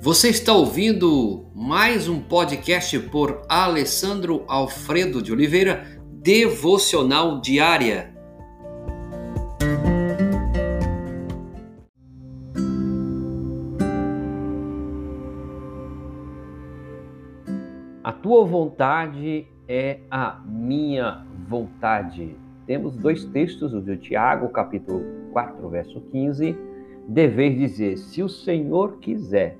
Você está ouvindo mais um podcast por Alessandro Alfredo de Oliveira, Devocional Diária. A tua vontade é a minha vontade. Temos dois textos, o de Tiago, capítulo 4, verso 15. Deveis dizer: se o Senhor quiser.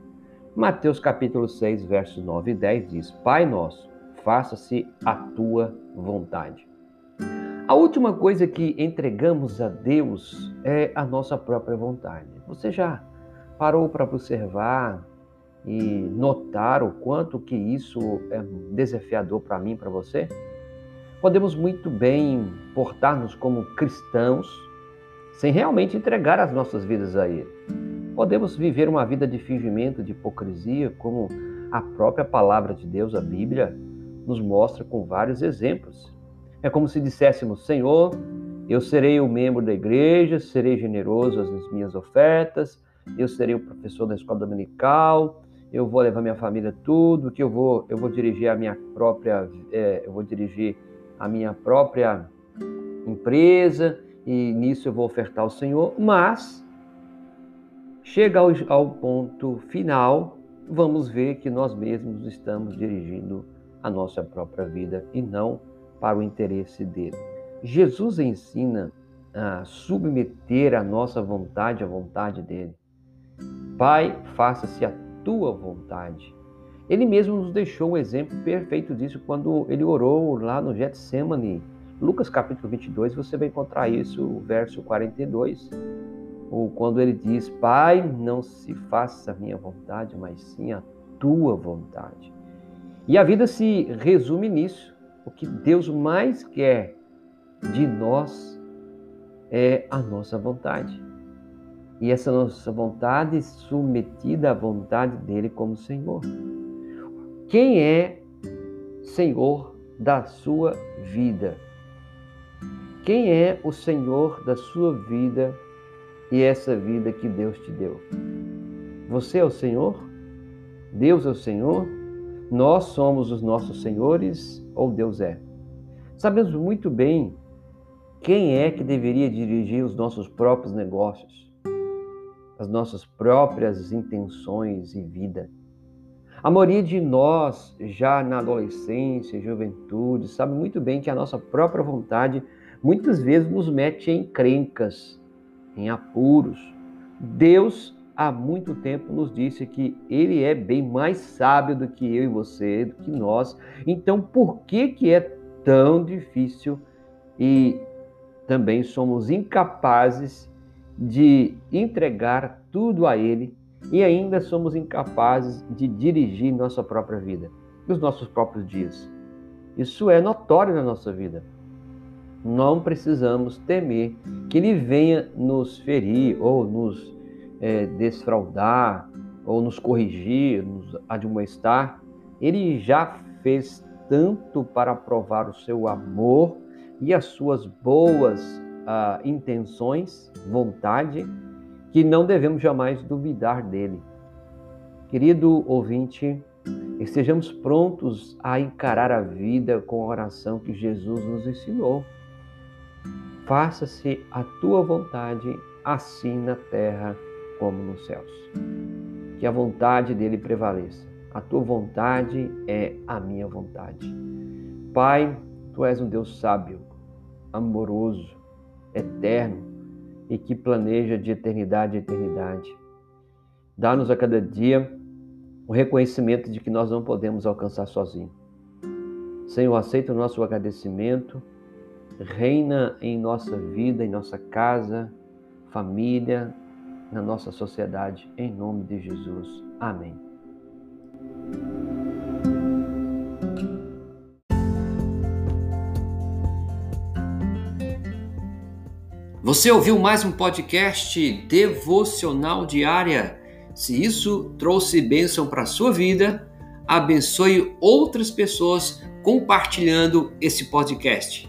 Mateus capítulo 6, versos 9 e 10 diz: Pai nosso, faça-se a tua vontade. A última coisa que entregamos a Deus é a nossa própria vontade. Você já parou para observar e notar o quanto que isso é desafiador para mim, para você? Podemos muito bem portar-nos como cristãos sem realmente entregar as nossas vidas a Ele. Podemos viver uma vida de fingimento, de hipocrisia, como a própria palavra de Deus, a Bíblia, nos mostra com vários exemplos. É como se disséssemos: Senhor, eu serei o membro da igreja, serei generoso nas minhas ofertas, eu serei o professor da escola dominical, eu vou levar minha família tudo, que eu vou, eu vou dirigir a minha própria, é, eu vou dirigir a minha própria empresa e nisso eu vou ofertar ao Senhor, mas chega ao, ao ponto final, vamos ver que nós mesmos estamos dirigindo a nossa própria vida e não para o interesse dele. Jesus ensina a submeter a nossa vontade à vontade dele. Pai, faça-se a tua vontade. Ele mesmo nos deixou um exemplo perfeito disso quando ele orou lá no Getsemane. Lucas capítulo 22, você vai encontrar isso, o verso 42, ou quando ele diz: Pai, não se faça a minha vontade, mas sim a tua vontade. E a vida se resume nisso. O que Deus mais quer de nós é a nossa vontade e essa nossa vontade submetida à vontade dele como Senhor. Quem é Senhor da sua vida? Quem é o Senhor da sua vida e essa vida que Deus te deu? Você é o Senhor? Deus é o Senhor? Nós somos os nossos senhores ou Deus é? Sabemos muito bem quem é que deveria dirigir os nossos próprios negócios as nossas próprias intenções e vida. A maioria de nós, já na adolescência, juventude, sabe muito bem que a nossa própria vontade muitas vezes nos mete em crencas, em apuros. Deus há muito tempo nos disse que ele é bem mais sábio do que eu e você, do que nós. Então, por que que é tão difícil e também somos incapazes de entregar tudo a Ele e ainda somos incapazes de dirigir nossa própria vida, os nossos próprios dias. Isso é notório na nossa vida. Não precisamos temer que Ele venha nos ferir ou nos é, desfraudar ou nos corrigir, nos admoestar. Ele já fez tanto para provar o seu amor e as suas boas uh, intenções, vontade, que não devemos jamais duvidar dele. Querido ouvinte, estejamos prontos a encarar a vida com a oração que Jesus nos ensinou. Faça-se a tua vontade, assim na terra como nos céus. Que a vontade dele prevaleça. A tua vontade é a minha vontade. Pai, tu és um Deus sábio, amoroso, eterno e que planeja de eternidade a eternidade. Dá-nos a cada dia o reconhecimento de que nós não podemos alcançar sozinhos. Senhor, aceita o nosso agradecimento, reina em nossa vida, em nossa casa, família, na nossa sociedade, em nome de Jesus. Amém. Você ouviu mais um podcast devocional diária? Se isso trouxe bênção para a sua vida, abençoe outras pessoas compartilhando esse podcast.